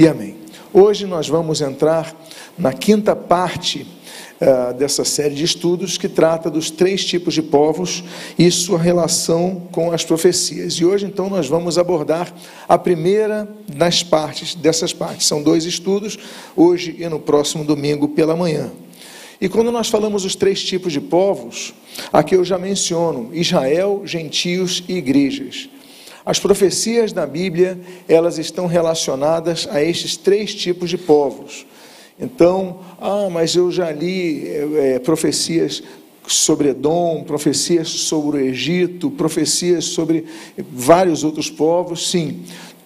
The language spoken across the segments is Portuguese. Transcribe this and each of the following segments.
e amém. Hoje nós vamos entrar na quinta parte uh, dessa série de estudos que trata dos três tipos de povos e sua relação com as profecias. E hoje, então, nós vamos abordar a primeira das partes dessas partes. São dois estudos, hoje e no próximo domingo pela manhã. E quando nós falamos os três tipos de povos, aqui eu já menciono Israel, gentios e igrejas. As profecias da Bíblia, elas estão relacionadas a estes três tipos de povos. Então, ah, mas eu já li é, profecias sobre Edom, profecias sobre o Egito, profecias sobre vários outros povos. Sim,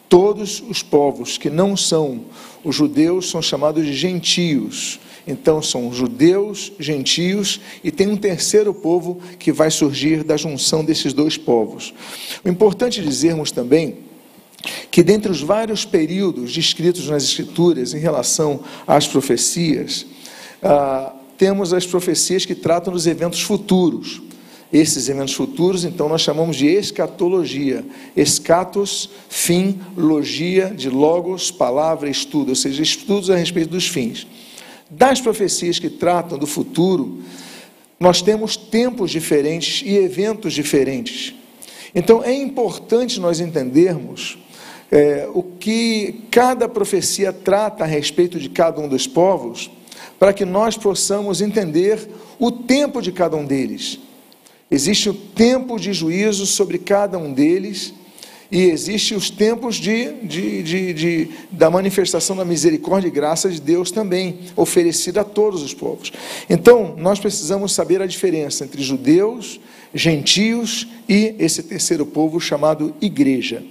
todos os povos que não são os judeus são chamados de gentios. Então são judeus, gentios e tem um terceiro povo que vai surgir da junção desses dois povos. O importante dizermos também que dentre os vários períodos descritos nas Escrituras em relação às profecias, ah, temos as profecias que tratam dos eventos futuros. Esses eventos futuros, então, nós chamamos de escatologia. Escatos, fim, logia, de logos, palavra, estudo, ou seja, estudos a respeito dos fins. Das profecias que tratam do futuro, nós temos tempos diferentes e eventos diferentes. Então é importante nós entendermos é, o que cada profecia trata a respeito de cada um dos povos, para que nós possamos entender o tempo de cada um deles. Existe o tempo de juízo sobre cada um deles e existem os tempos de, de, de, de, da manifestação da misericórdia e graça de Deus também, oferecida a todos os povos. Então, nós precisamos saber a diferença entre judeus, gentios e esse terceiro povo chamado igreja.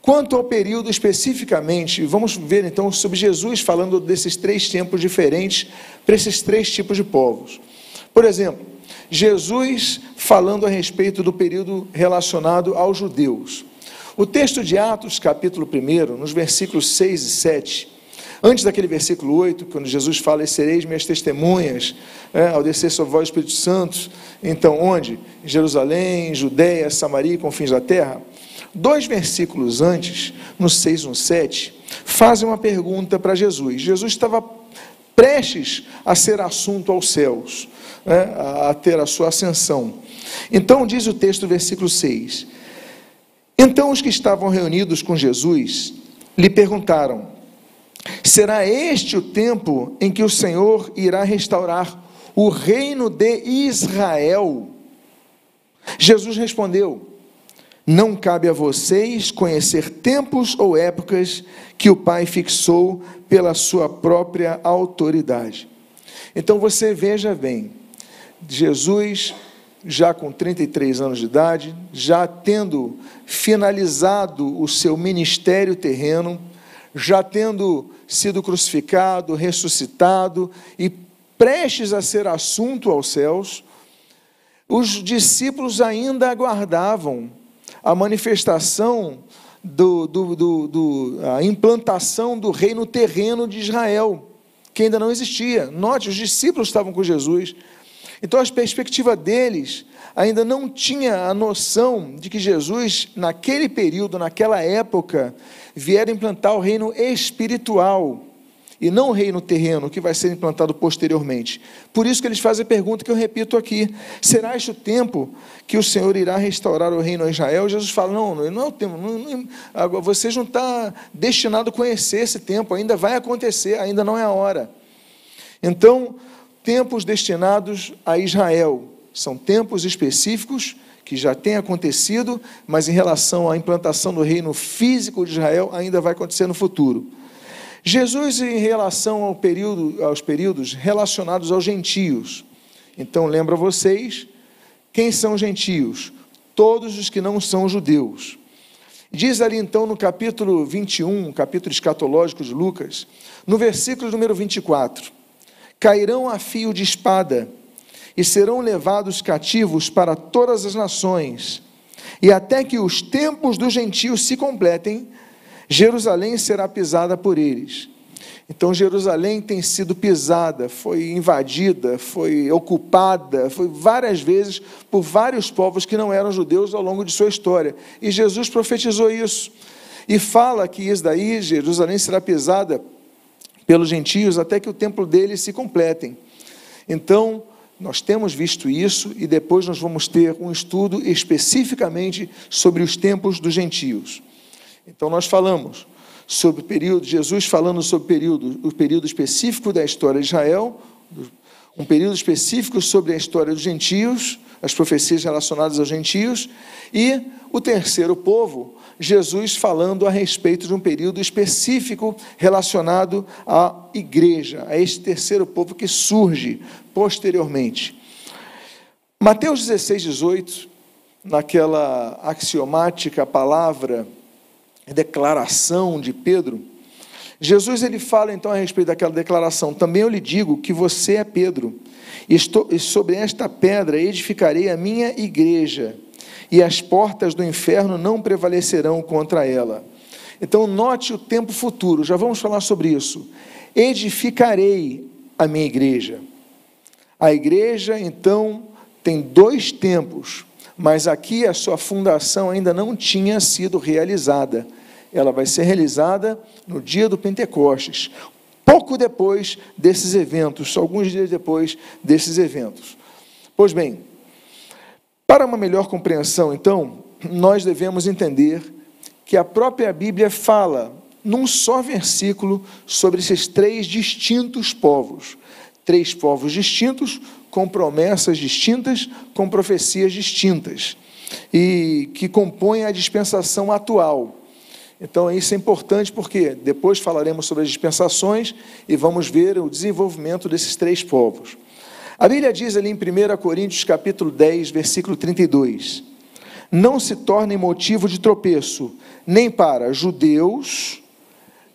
Quanto ao período especificamente, vamos ver então sobre Jesus falando desses três tempos diferentes para esses três tipos de povos. Por exemplo, Jesus falando a respeito do período relacionado aos judeus. O texto de Atos, capítulo 1, nos versículos 6 e 7, antes daquele versículo 8, quando Jesus fala: Sereis minhas testemunhas, é, ao descer sobre vós o Espírito Santo, então onde? Em Jerusalém, Judéia, Samaria e confins da terra. Dois versículos antes, no 6 e no 7, fazem uma pergunta para Jesus. Jesus estava prestes a ser assunto aos céus, né, a ter a sua ascensão. Então, diz o texto, versículo 6: então os que estavam reunidos com Jesus lhe perguntaram: Será este o tempo em que o Senhor irá restaurar o reino de Israel? Jesus respondeu: Não cabe a vocês conhecer tempos ou épocas que o Pai fixou pela sua própria autoridade. Então você veja bem, Jesus já com 33 anos de idade, já tendo finalizado o seu ministério terreno, já tendo sido crucificado, ressuscitado e prestes a ser assunto aos céus, os discípulos ainda aguardavam a manifestação do, do, do, do, a implantação do reino terreno de Israel, que ainda não existia. Note, os discípulos estavam com Jesus, então, a perspectiva deles ainda não tinha a noção de que Jesus, naquele período, naquela época, viera implantar o reino espiritual e não o reino terreno que vai ser implantado posteriormente. Por isso que eles fazem a pergunta que eu repito aqui: será este o tempo que o Senhor irá restaurar o reino a Israel? Jesus fala: não, não é o tempo, não, não, vocês não destinados a conhecer esse tempo, ainda vai acontecer, ainda não é a hora. Então, tempos destinados a Israel. São tempos específicos que já têm acontecido, mas em relação à implantação do reino físico de Israel, ainda vai acontecer no futuro. Jesus, em relação ao período, aos períodos relacionados aos gentios. Então, lembra vocês, quem são gentios? Todos os que não são judeus. Diz ali então no capítulo 21, capítulo escatológico de Lucas, no versículo número 24 cairão a fio de espada e serão levados cativos para todas as nações. E até que os tempos dos gentios se completem, Jerusalém será pisada por eles. Então Jerusalém tem sido pisada, foi invadida, foi ocupada, foi várias vezes por vários povos que não eram judeus ao longo de sua história. E Jesus profetizou isso. e fala que isso daí, Jerusalém será pesada pelos gentios até que o templo deles se completem. Então, nós temos visto isso e depois nós vamos ter um estudo especificamente sobre os tempos dos gentios. Então nós falamos sobre o período, Jesus falando sobre o período, o período específico da história de Israel, um período específico sobre a história dos gentios, as profecias relacionadas aos gentios, e o terceiro povo, Jesus falando a respeito de um período específico relacionado à igreja, a este terceiro povo que surge posteriormente. Mateus 16, 18, naquela axiomática palavra, declaração de Pedro, Jesus ele fala então a respeito daquela declaração: Também eu lhe digo que você é Pedro, e, sobre esta pedra edificarei a minha igreja, e as portas do inferno não prevalecerão contra ela. Então, note o tempo futuro, já vamos falar sobre isso. Edificarei a minha igreja. A igreja, então, tem dois tempos, mas aqui a sua fundação ainda não tinha sido realizada. Ela vai ser realizada no dia do Pentecostes, pouco depois desses eventos, alguns dias depois desses eventos. Pois bem, para uma melhor compreensão, então, nós devemos entender que a própria Bíblia fala, num só versículo, sobre esses três distintos povos três povos distintos, com promessas distintas, com profecias distintas, e que compõem a dispensação atual. Então, isso é importante porque depois falaremos sobre as dispensações e vamos ver o desenvolvimento desses três povos. A Bíblia diz ali em 1 Coríntios capítulo 10, versículo 32: Não se tornem motivo de tropeço, nem para judeus,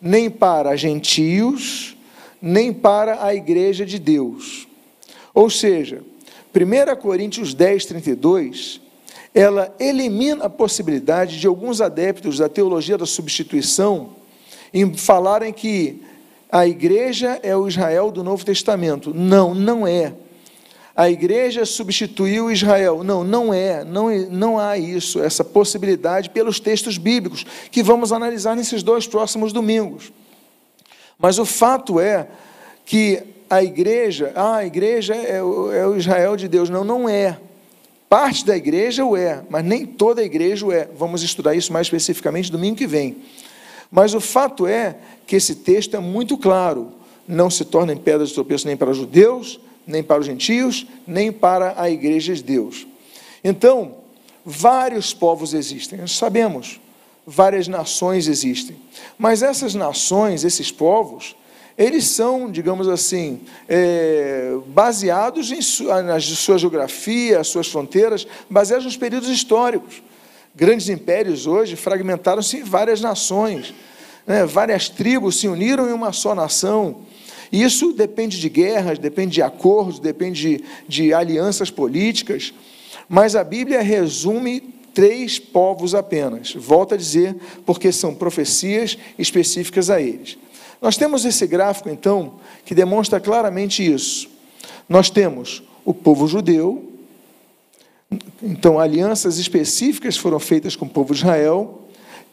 nem para gentios, nem para a igreja de Deus. Ou seja, 1 Coríntios 10, 32, ela elimina a possibilidade de alguns adeptos da teologia da substituição em falarem que a igreja é o Israel do Novo Testamento. Não, não é. A igreja substituiu Israel. Não, não é. Não, não há isso, essa possibilidade pelos textos bíblicos, que vamos analisar nesses dois próximos domingos. Mas o fato é que a igreja, ah, a igreja é o, é o Israel de Deus. Não, não é. Parte da igreja o é, mas nem toda a igreja o é. Vamos estudar isso mais especificamente domingo que vem. Mas o fato é que esse texto é muito claro. Não se torna em pedra de tropeço nem para judeus, nem para os gentios, nem para a igreja de Deus. Então, vários povos existem, nós sabemos várias nações existem. Mas essas nações, esses povos, eles são, digamos assim, é, baseados em sua, na sua geografia, suas fronteiras, baseados nos períodos históricos. Grandes impérios hoje fragmentaram-se em várias nações, né? várias tribos se uniram em uma só nação. Isso depende de guerras, depende de acordos, depende de, de alianças políticas. Mas a Bíblia resume três povos apenas. Volto a dizer, porque são profecias específicas a eles. Nós temos esse gráfico, então, que demonstra claramente isso. Nós temos o povo judeu, então, alianças específicas foram feitas com o povo de Israel.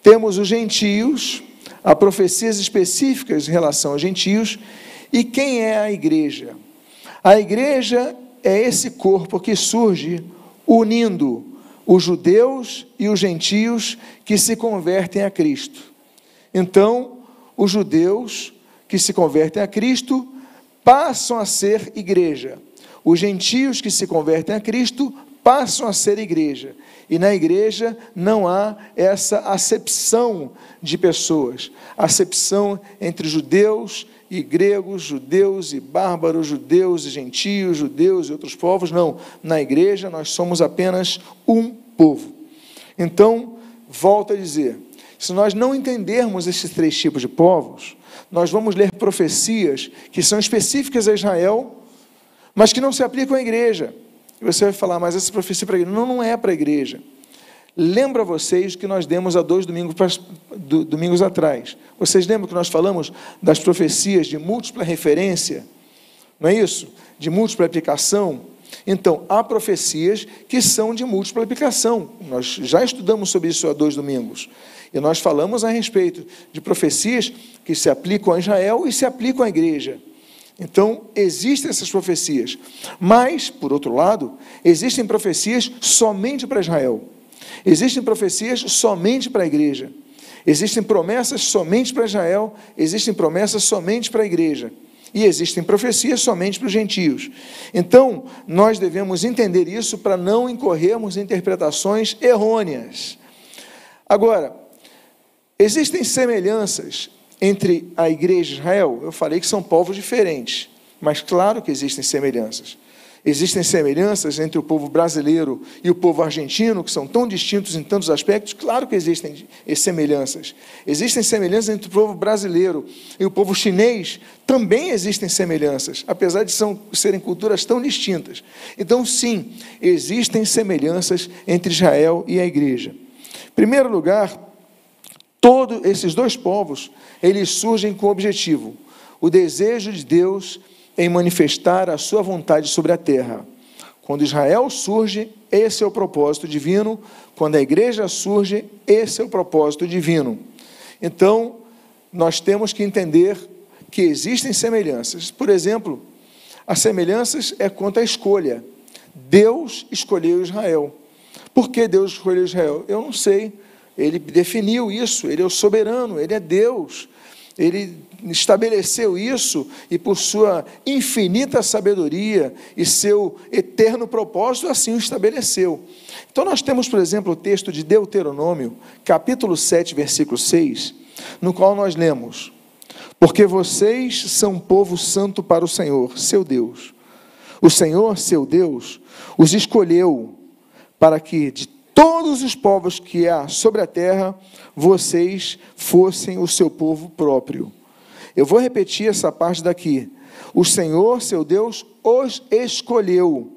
Temos os gentios, há profecias específicas em relação aos gentios. E quem é a igreja? A igreja é esse corpo que surge unindo os judeus e os gentios que se convertem a Cristo. Então, os judeus que se convertem a Cristo passam a ser igreja. Os gentios que se convertem a Cristo passam a ser igreja. E na igreja não há essa acepção de pessoas, acepção entre judeus e gregos, judeus e bárbaros, judeus e gentios, judeus e outros povos. Não, na igreja nós somos apenas um povo. Então, volto a dizer, se nós não entendermos esses três tipos de povos, nós vamos ler profecias que são específicas a Israel, mas que não se aplicam à igreja. E você vai falar, mas essa profecia para a igreja. Não, não é para a igreja. Lembra vocês que nós demos há dois domingos, domingos atrás. Vocês lembram que nós falamos das profecias de múltipla referência? Não é isso? De múltipla aplicação? Então, há profecias que são de múltipla aplicação. Nós já estudamos sobre isso há dois domingos. E nós falamos a respeito de profecias que se aplicam a Israel e se aplicam à igreja. Então, existem essas profecias. Mas, por outro lado, existem profecias somente para Israel. Existem profecias somente para a igreja. Existem promessas somente para Israel, existem promessas somente para a igreja. E existem profecias somente para os gentios. Então, nós devemos entender isso para não incorrermos em interpretações errôneas. Agora, existem semelhanças entre a igreja e Israel? Eu falei que são povos diferentes, mas claro que existem semelhanças. Existem semelhanças entre o povo brasileiro e o povo argentino, que são tão distintos em tantos aspectos? Claro que existem semelhanças. Existem semelhanças entre o povo brasileiro e o povo chinês? Também existem semelhanças, apesar de são, serem culturas tão distintas. Então, sim, existem semelhanças entre Israel e a igreja. Em primeiro lugar, todos esses dois povos, eles surgem com o objetivo, o desejo de Deus em manifestar a sua vontade sobre a terra. Quando Israel surge, esse é o propósito divino. Quando a igreja surge, esse é o propósito divino. Então, nós temos que entender que existem semelhanças. Por exemplo, as semelhanças é quanto à escolha. Deus escolheu Israel. Por que Deus escolheu Israel? Eu não sei. Ele definiu isso, ele é o soberano, ele é Deus. Ele estabeleceu isso e, por sua infinita sabedoria e seu eterno propósito, assim o estabeleceu. Então, nós temos, por exemplo, o texto de Deuteronômio, capítulo 7, versículo 6, no qual nós lemos: Porque vocês são povo santo para o Senhor, seu Deus. O Senhor, seu Deus, os escolheu para que de todos os povos que há sobre a terra, vocês fossem o seu povo próprio. Eu vou repetir essa parte daqui. O Senhor, seu Deus, os escolheu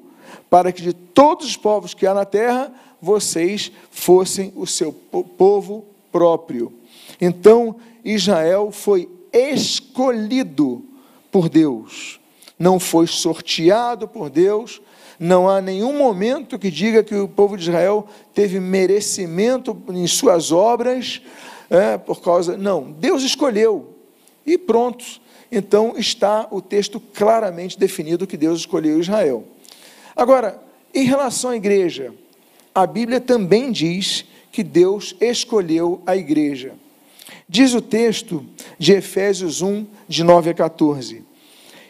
para que de todos os povos que há na terra, vocês fossem o seu povo próprio. Então, Israel foi escolhido por Deus, não foi sorteado por Deus, não há nenhum momento que diga que o povo de Israel teve merecimento em suas obras, é, por causa. Não, Deus escolheu. E pronto. Então está o texto claramente definido que Deus escolheu Israel. Agora, em relação à igreja, a Bíblia também diz que Deus escolheu a igreja. Diz o texto de Efésios 1, de 9 a 14.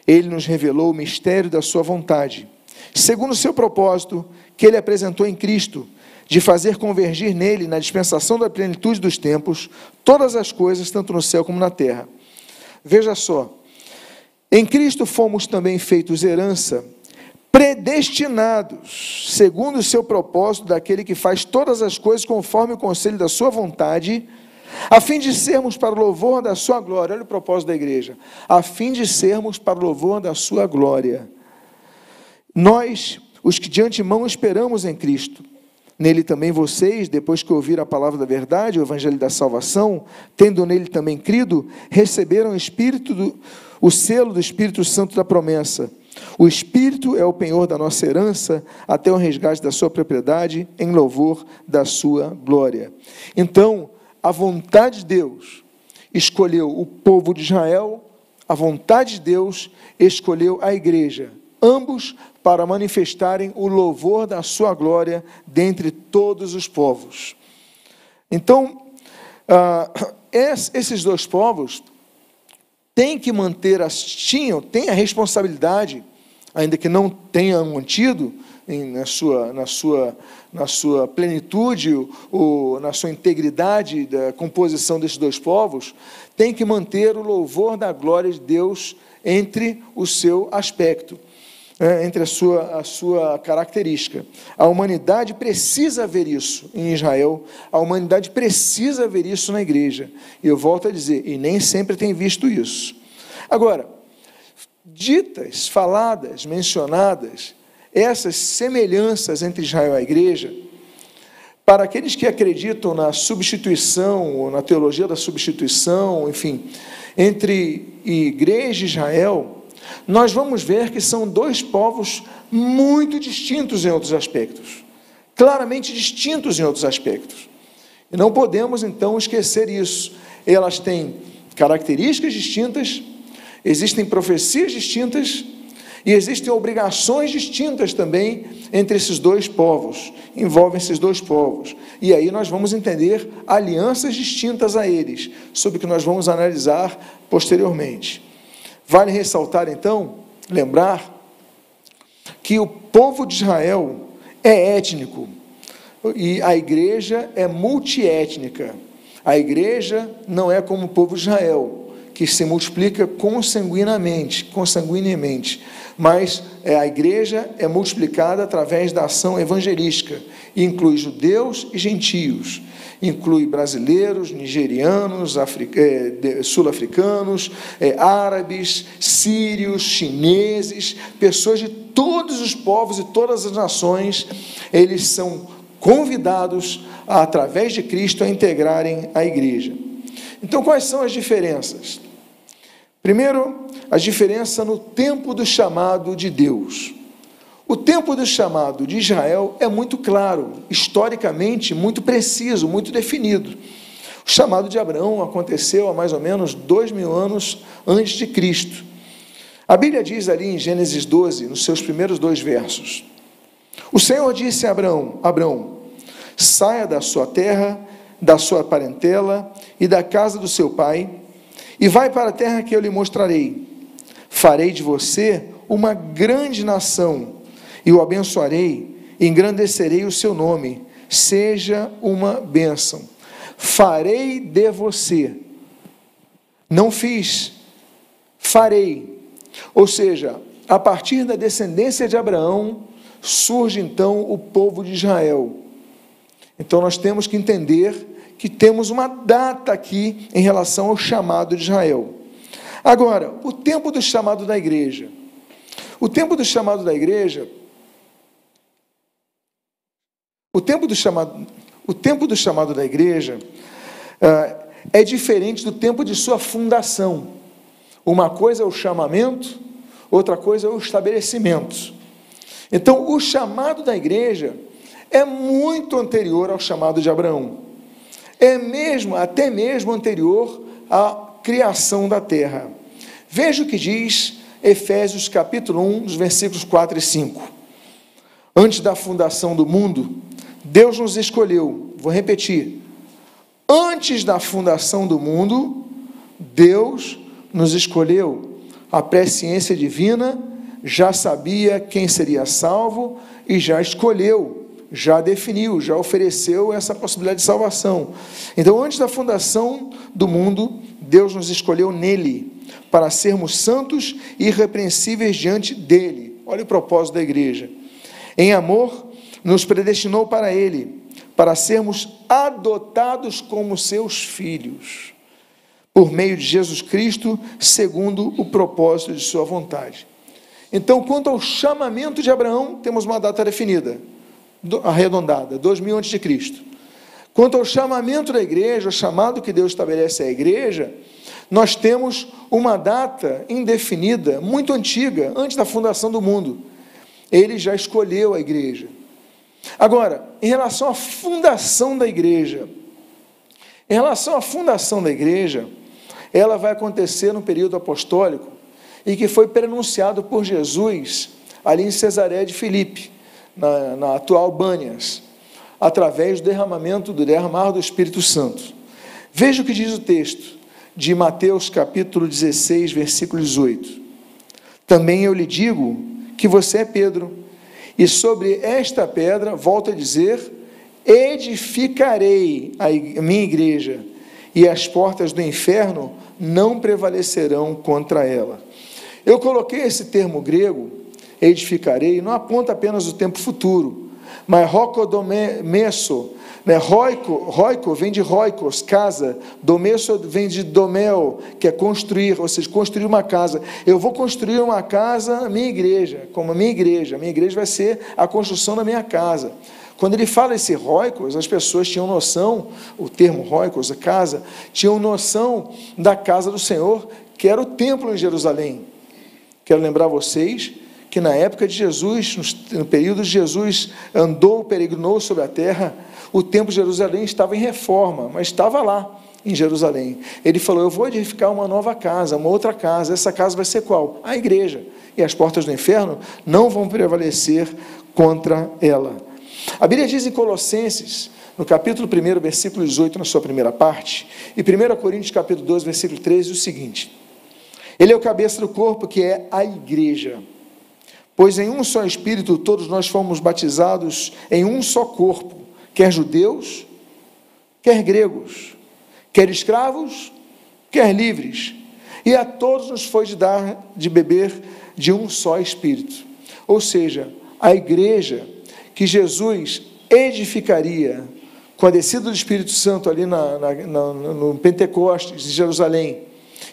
Ele nos revelou o mistério da sua vontade segundo o seu propósito que ele apresentou em Cristo, de fazer convergir nele, na dispensação da plenitude dos tempos, todas as coisas, tanto no céu como na terra. Veja só, em Cristo fomos também feitos herança, predestinados, segundo o seu propósito, daquele que faz todas as coisas conforme o conselho da sua vontade, a fim de sermos para o louvor da sua glória. Olha o propósito da igreja. A fim de sermos para o louvor da sua glória. Nós, os que de antemão esperamos em Cristo, nele também vocês, depois que ouviram a palavra da verdade, o evangelho da salvação, tendo nele também crido, receberam o espírito do, o selo do Espírito Santo da promessa. O Espírito é o penhor da nossa herança, até o resgate da sua propriedade, em louvor da sua glória. Então, a vontade de Deus escolheu o povo de Israel, a vontade de Deus escolheu a igreja, ambos para manifestarem o louvor da sua glória dentre todos os povos. Então, uh, esses dois povos têm que manter, as, tinham, têm a responsabilidade, ainda que não tenham mantido na, sua, na, sua, na sua plenitude, ou na sua integridade da composição desses dois povos, tem que manter o louvor da glória de Deus entre o seu aspecto é, entre a sua, a sua característica. A humanidade precisa ver isso em Israel, a humanidade precisa ver isso na igreja. E eu volto a dizer, e nem sempre tem visto isso. Agora, ditas, faladas, mencionadas, essas semelhanças entre Israel e a igreja, para aqueles que acreditam na substituição, ou na teologia da substituição, enfim, entre igreja e Israel, nós vamos ver que são dois povos muito distintos em outros aspectos, claramente distintos em outros aspectos. E não podemos então esquecer isso. Elas têm características distintas, existem profecias distintas e existem obrigações distintas também entre esses dois povos, envolvem esses dois povos. E aí nós vamos entender alianças distintas a eles, sobre o que nós vamos analisar posteriormente. Vale ressaltar então, lembrar, que o povo de Israel é étnico e a igreja é multiétnica. A igreja não é como o povo de Israel, que se multiplica consanguinamente, consanguineamente, mas é, a igreja é multiplicada através da ação evangelística, e inclui judeus e gentios, inclui brasileiros, nigerianos, é, sul-africanos, é, árabes, sírios, chineses, pessoas de todos os povos e todas as nações, eles são convidados, a, através de Cristo, a integrarem a igreja. Então, quais são as diferenças? Primeiro, a diferença no tempo do chamado de Deus. O tempo do chamado de Israel é muito claro, historicamente muito preciso, muito definido. O chamado de Abraão aconteceu há mais ou menos dois mil anos antes de Cristo. A Bíblia diz ali em Gênesis 12, nos seus primeiros dois versos: O Senhor disse a Abraão: Abraão, saia da sua terra, da sua parentela e da casa do seu pai e vai para a terra que eu lhe mostrarei. Farei de você uma grande nação, e o abençoarei, engrandecerei o seu nome. Seja uma bênção. Farei de você. Não fiz, farei. Ou seja, a partir da descendência de Abraão, surge então o povo de Israel. Então nós temos que entender que temos uma data aqui em relação ao chamado de Israel. Agora, o tempo do chamado da igreja. O tempo do chamado da igreja. O tempo do chamado, o tempo do chamado da igreja uh, é diferente do tempo de sua fundação. Uma coisa é o chamamento, outra coisa é o estabelecimento. Então, o chamado da igreja é muito anterior ao chamado de Abraão é mesmo, até mesmo anterior à criação da terra. Veja o que diz Efésios capítulo 1, dos versículos 4 e 5. Antes da fundação do mundo, Deus nos escolheu. Vou repetir. Antes da fundação do mundo, Deus nos escolheu. A presciência divina já sabia quem seria salvo e já escolheu já definiu, já ofereceu essa possibilidade de salvação. Então, antes da fundação do mundo, Deus nos escolheu nele para sermos santos e irrepreensíveis diante dele. Olha o propósito da igreja. Em amor, nos predestinou para ele, para sermos adotados como seus filhos, por meio de Jesus Cristo, segundo o propósito de sua vontade. Então, quanto ao chamamento de Abraão, temos uma data definida arredondada, 2000 a.C. Quanto ao chamamento da igreja, o chamado que Deus estabelece à igreja, nós temos uma data indefinida, muito antiga, antes da fundação do mundo. Ele já escolheu a igreja. Agora, em relação à fundação da igreja, em relação à fundação da igreja, ela vai acontecer no período apostólico e que foi prenunciado por Jesus ali em Cesareia de Filipe na, na atual Bânias, através do derramamento, do derramar do Espírito Santo. Veja o que diz o texto de Mateus capítulo 16, versículo 18. Também eu lhe digo que você é Pedro, e sobre esta pedra, volto a dizer, edificarei a minha igreja, e as portas do inferno não prevalecerão contra ela. Eu coloquei esse termo grego edificarei, não aponta apenas o tempo futuro, mas rocodomesso, né? roico, roico vem de roicos, casa, domesso vem de domel, que é construir, ou seja, construir uma casa. Eu vou construir uma casa na minha igreja, como a minha igreja, a minha igreja vai ser a construção da minha casa. Quando ele fala esse roicos, as pessoas tinham noção, o termo roicos, a casa, tinham noção da casa do Senhor, que era o templo em Jerusalém. Quero lembrar vocês que na época de Jesus, no período de Jesus andou, peregrinou sobre a terra, o templo de Jerusalém estava em reforma, mas estava lá em Jerusalém. Ele falou: Eu vou edificar uma nova casa, uma outra casa. Essa casa vai ser qual? A igreja. E as portas do inferno não vão prevalecer contra ela. A Bíblia diz em Colossenses, no capítulo 1, versículo 18, na sua primeira parte, e 1 Coríntios, capítulo 12, versículo 13, o seguinte: Ele é o cabeça do corpo, que é a igreja. Pois em um só Espírito todos nós fomos batizados em um só corpo, quer judeus, quer gregos quer escravos, quer livres, e a todos nos foi de dar de beber de um só espírito. Ou seja, a igreja que Jesus edificaria com a descida do Espírito Santo ali na, na, na, no Pentecostes de Jerusalém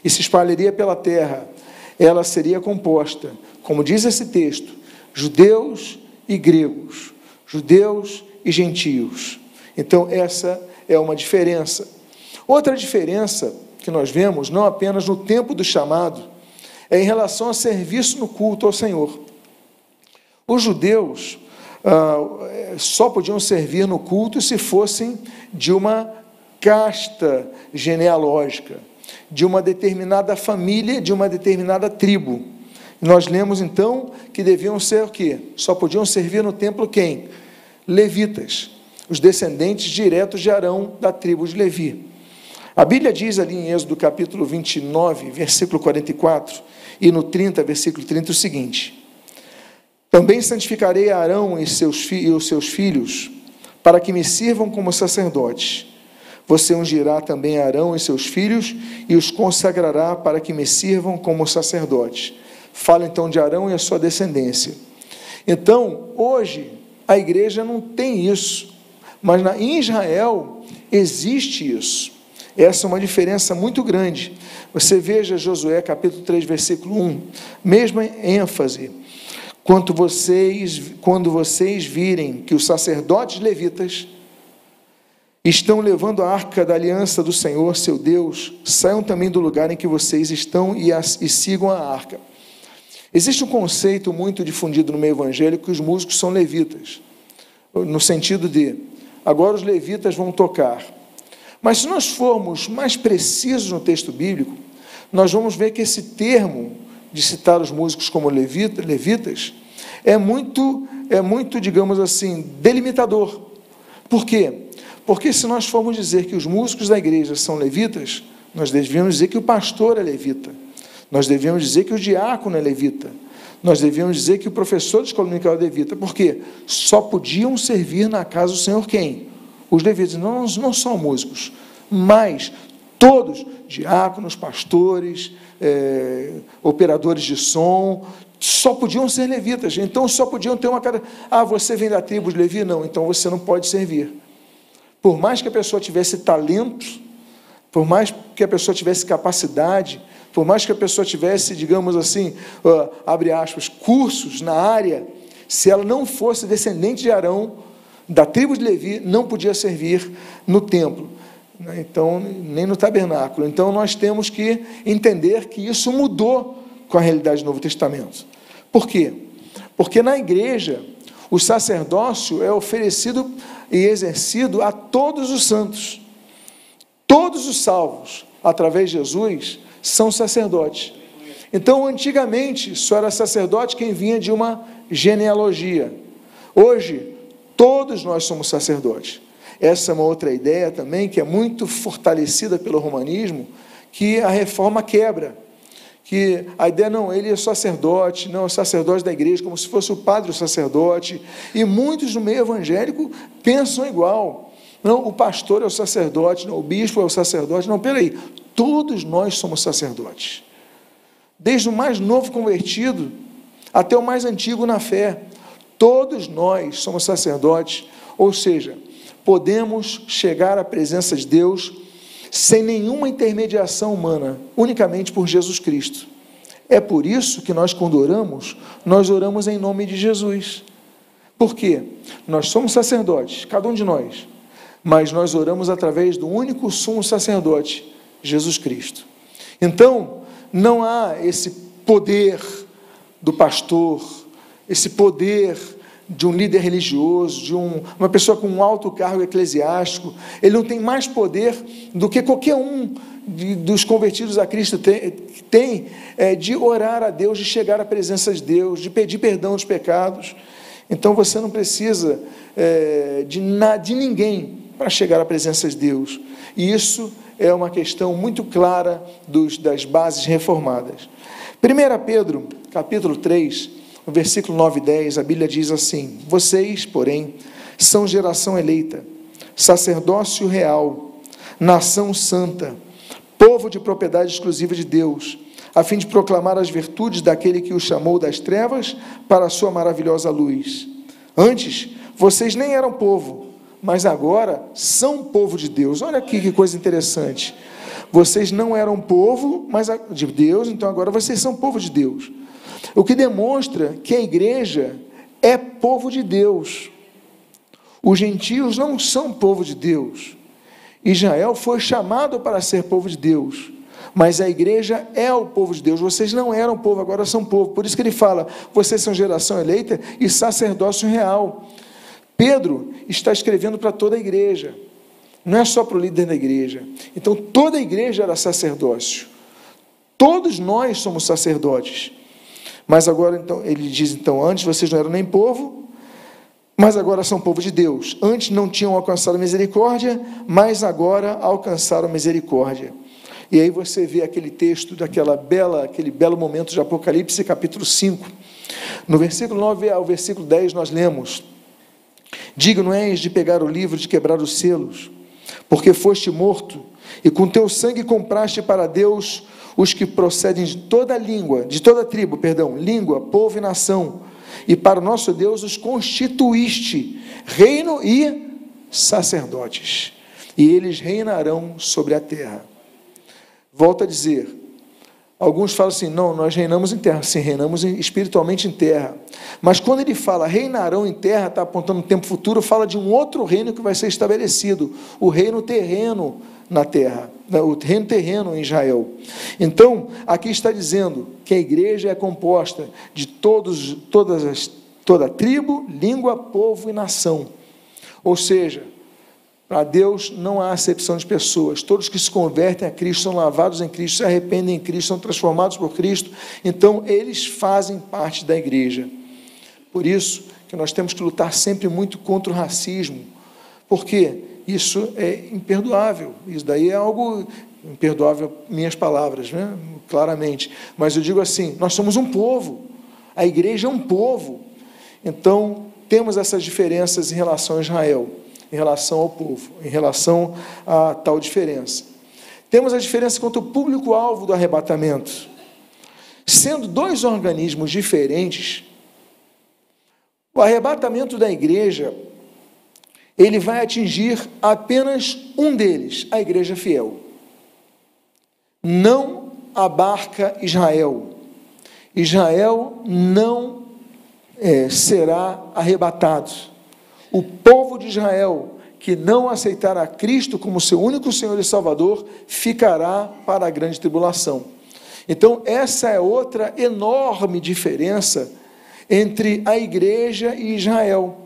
e se espalharia pela terra, ela seria composta, como diz esse texto, judeus e gregos, judeus e gentios. Então, essa é uma diferença. Outra diferença que nós vemos, não apenas no tempo do chamado, é em relação ao serviço no culto ao Senhor. Os judeus ah, só podiam servir no culto se fossem de uma casta genealógica, de uma determinada família, de uma determinada tribo. Nós lemos então que deviam ser o quê? Só podiam servir no templo quem? Levitas, os descendentes diretos de Arão da tribo de Levi. A Bíblia diz ali em Êxodo capítulo 29, versículo 44, e no 30, versículo 30, o seguinte: Também santificarei Arão e, seus e os seus filhos, para que me sirvam como sacerdotes. Você ungirá também Arão e seus filhos e os consagrará para que me sirvam como sacerdotes. Fala então de Arão e a sua descendência. Então, hoje, a igreja não tem isso, mas na, em Israel existe isso. Essa é uma diferença muito grande. Você veja Josué capítulo 3, versículo 1, mesma ênfase. Quando vocês, quando vocês virem que os sacerdotes levitas estão levando a arca da aliança do Senhor, seu Deus, saiam também do lugar em que vocês estão e, as, e sigam a arca. Existe um conceito muito difundido no meio evangélico que os músicos são levitas, no sentido de agora os levitas vão tocar. Mas se nós formos mais precisos no texto bíblico, nós vamos ver que esse termo de citar os músicos como levita, levitas é muito, é muito, digamos assim, delimitador. Por quê? Porque se nós formos dizer que os músicos da igreja são levitas, nós devíamos dizer que o pastor é levita. Nós devíamos dizer que o diácono é levita. Nós devíamos dizer que o professor de escola dominical é levita. Por quê? Só podiam servir na casa do Senhor quem? Os levitas não, não são músicos, mas todos, diáconos, pastores, é, operadores de som, só podiam ser levitas. Então só podiam ter uma cara. Ah, você vem da tribo de Levi? Não, então você não pode servir. Por mais que a pessoa tivesse talento, por mais que a pessoa tivesse capacidade, por mais que a pessoa tivesse, digamos assim, uh, abre aspas, cursos na área, se ela não fosse descendente de Arão, da tribo de Levi não podia servir no templo, né? então nem no tabernáculo. Então nós temos que entender que isso mudou com a realidade do Novo Testamento. Por quê? Porque na igreja o sacerdócio é oferecido e exercido a todos os santos. Todos os salvos, através de Jesus, são sacerdotes. Então, antigamente, só era sacerdote quem vinha de uma genealogia. Hoje, Todos nós somos sacerdotes. Essa é uma outra ideia também que é muito fortalecida pelo romanismo, que a reforma quebra. Que a ideia não, ele é sacerdote, não, é sacerdote da igreja, como se fosse o padre o sacerdote. E muitos no meio evangélico pensam igual. Não, o pastor é o sacerdote, não, o bispo é o sacerdote. Não, peraí, todos nós somos sacerdotes. Desde o mais novo convertido até o mais antigo na fé. Todos nós somos sacerdotes, ou seja, podemos chegar à presença de Deus sem nenhuma intermediação humana, unicamente por Jesus Cristo. É por isso que nós, quando oramos, nós oramos em nome de Jesus. Por quê? Nós somos sacerdotes, cada um de nós, mas nós oramos através do único sumo sacerdote, Jesus Cristo. Então, não há esse poder do pastor, esse poder de um líder religioso, de um, uma pessoa com um alto cargo eclesiástico. Ele não tem mais poder do que qualquer um de, dos convertidos a Cristo tem, tem é, de orar a Deus, de chegar à presença de Deus, de pedir perdão dos pecados. Então você não precisa é, de, na, de ninguém para chegar à presença de Deus. E isso é uma questão muito clara dos, das bases reformadas. 1 Pedro, capítulo 3, no versículo 9 e 10, a Bíblia diz assim: Vocês, porém, são geração eleita, sacerdócio real, nação santa, povo de propriedade exclusiva de Deus, a fim de proclamar as virtudes daquele que o chamou das trevas para a sua maravilhosa luz. Antes, vocês nem eram povo, mas agora são povo de Deus. Olha aqui que coisa interessante. Vocês não eram povo mas de Deus, então agora vocês são povo de Deus. O que demonstra que a igreja é povo de Deus. Os gentios não são povo de Deus. Israel foi chamado para ser povo de Deus, mas a igreja é o povo de Deus. Vocês não eram povo, agora são povo. Por isso que ele fala: vocês são geração eleita e sacerdócio real. Pedro está escrevendo para toda a igreja, não é só para o líder da igreja. Então toda a igreja era sacerdócio. Todos nós somos sacerdotes. Mas agora então ele diz então antes vocês não eram nem povo, mas agora são povo de Deus. Antes não tinham alcançado misericórdia, mas agora alcançaram misericórdia. E aí você vê aquele texto daquela bela, aquele belo momento de Apocalipse, capítulo 5. No versículo 9 ao versículo 10 nós lemos: Digno és de pegar o livro, de quebrar os selos, porque foste morto, e com teu sangue compraste para Deus os que procedem de toda língua, de toda tribo, perdão, língua, povo e nação e para o nosso Deus os constituíste reino e sacerdotes, e eles reinarão sobre a terra. Volto a dizer, alguns falam assim: não, nós reinamos em terra, sim, reinamos espiritualmente em terra. Mas quando ele fala reinarão em terra, está apontando no tempo futuro, fala de um outro reino que vai ser estabelecido, o reino terreno na terra, né, o reino terreno em Israel. Então, aqui está dizendo que a igreja é composta de todos, todas as, toda tribo, língua, povo e nação. Ou seja, para Deus não há acepção de pessoas. Todos que se convertem a Cristo são lavados em Cristo, se arrependem em Cristo, são transformados por Cristo. Então, eles fazem parte da igreja. Por isso que nós temos que lutar sempre muito contra o racismo. Por quê? Isso é imperdoável. Isso daí é algo imperdoável, minhas palavras, né? claramente. Mas eu digo assim: nós somos um povo, a igreja é um povo. Então, temos essas diferenças em relação a Israel, em relação ao povo, em relação a tal diferença. Temos a diferença quanto ao público-alvo do arrebatamento. Sendo dois organismos diferentes, o arrebatamento da igreja ele vai atingir apenas um deles, a igreja fiel. Não abarca Israel. Israel não é, será arrebatado. O povo de Israel que não aceitar a Cristo como seu único Senhor e Salvador ficará para a grande tribulação. Então, essa é outra enorme diferença entre a igreja e Israel.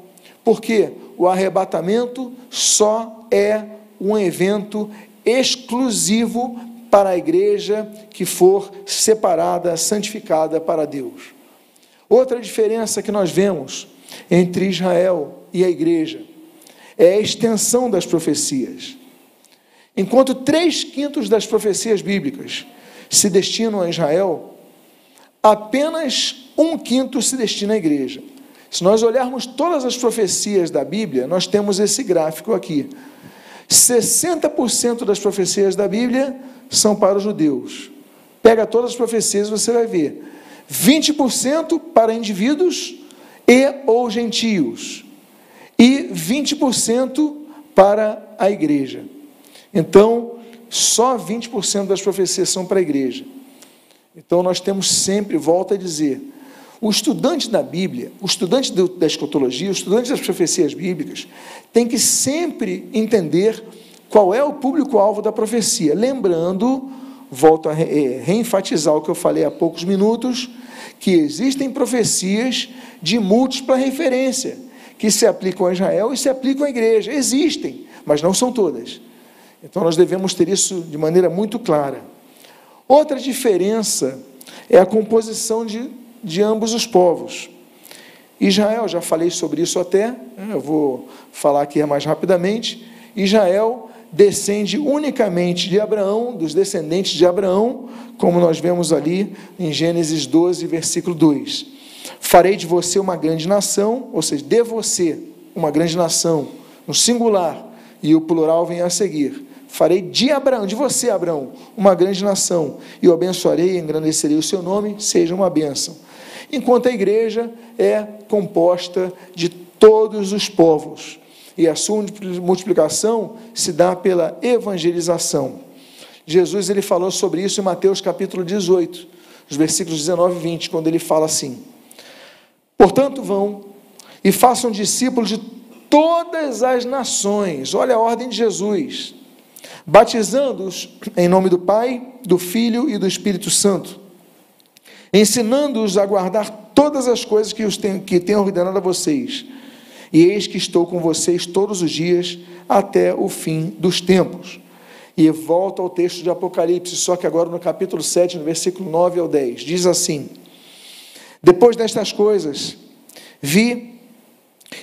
Por quê? o arrebatamento só é um evento exclusivo para a igreja que for separada, santificada para Deus. Outra diferença que nós vemos entre Israel e a igreja é a extensão das profecias. Enquanto três quintos das profecias bíblicas se destinam a Israel, apenas um quinto se destina à igreja. Se nós olharmos todas as profecias da Bíblia, nós temos esse gráfico aqui. 60% das profecias da Bíblia são para os judeus. Pega todas as profecias e você vai ver. 20% para indivíduos e ou gentios. E 20% para a igreja. Então, só 20% das profecias são para a igreja. Então, nós temos sempre, volta a dizer, o estudante da Bíblia, o estudante da escotologia, o estudante das profecias bíblicas, tem que sempre entender qual é o público-alvo da profecia, lembrando volto a eh, reenfatizar o que eu falei há poucos minutos, que existem profecias de múltipla referência, que se aplicam a Israel e se aplicam à igreja. Existem, mas não são todas. Então nós devemos ter isso de maneira muito clara. Outra diferença é a composição de, de ambos os povos. Israel, já falei sobre isso até, né, eu vou falar aqui mais rapidamente. Israel descende unicamente de Abraão, dos descendentes de Abraão, como nós vemos ali em Gênesis 12, versículo 2. Farei de você uma grande nação, ou seja, de você uma grande nação, no singular, e o plural vem a seguir. Farei de Abraão, de você, Abraão, uma grande nação, e o abençoarei e engrandecerei o seu nome, seja uma bênção. Enquanto a igreja é composta de todos os povos e a sua multiplicação se dá pela evangelização. Jesus ele falou sobre isso em Mateus capítulo 18, os versículos 19 e 20, quando ele fala assim: Portanto, vão e façam discípulos de todas as nações. Olha a ordem de Jesus. Batizando-os em nome do Pai, do Filho e do Espírito Santo, ensinando-os a guardar todas as coisas que, os que tenho ordenado a vocês e eis que estou com vocês todos os dias até o fim dos tempos. E volta ao texto de Apocalipse, só que agora no capítulo 7, no versículo 9 ao 10. Diz assim: Depois destas coisas, vi,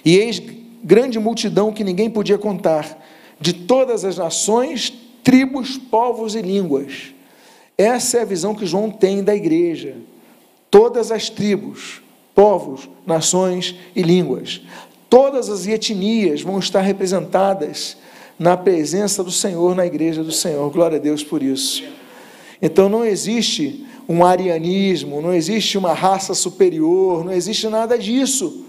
e eis grande multidão que ninguém podia contar, de todas as nações, tribos, povos e línguas. Essa é a visão que João tem da igreja. Todas as tribos, povos, nações e línguas. Todas as etnias vão estar representadas na presença do Senhor, na igreja do Senhor. Glória a Deus por isso. Então não existe um arianismo, não existe uma raça superior, não existe nada disso.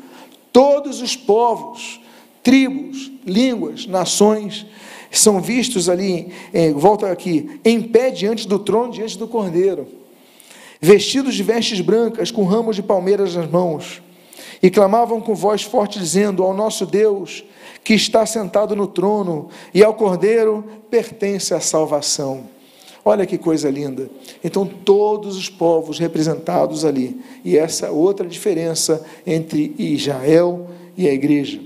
Todos os povos, tribos, línguas, nações são vistos ali, eh, volta aqui, em pé diante do trono, diante do Cordeiro, vestidos de vestes brancas, com ramos de palmeiras nas mãos e clamavam com voz forte, dizendo: Ao nosso Deus, que está sentado no trono, e ao Cordeiro pertence a salvação. Olha que coisa linda. Então, todos os povos representados ali. E essa outra diferença entre Israel e a igreja.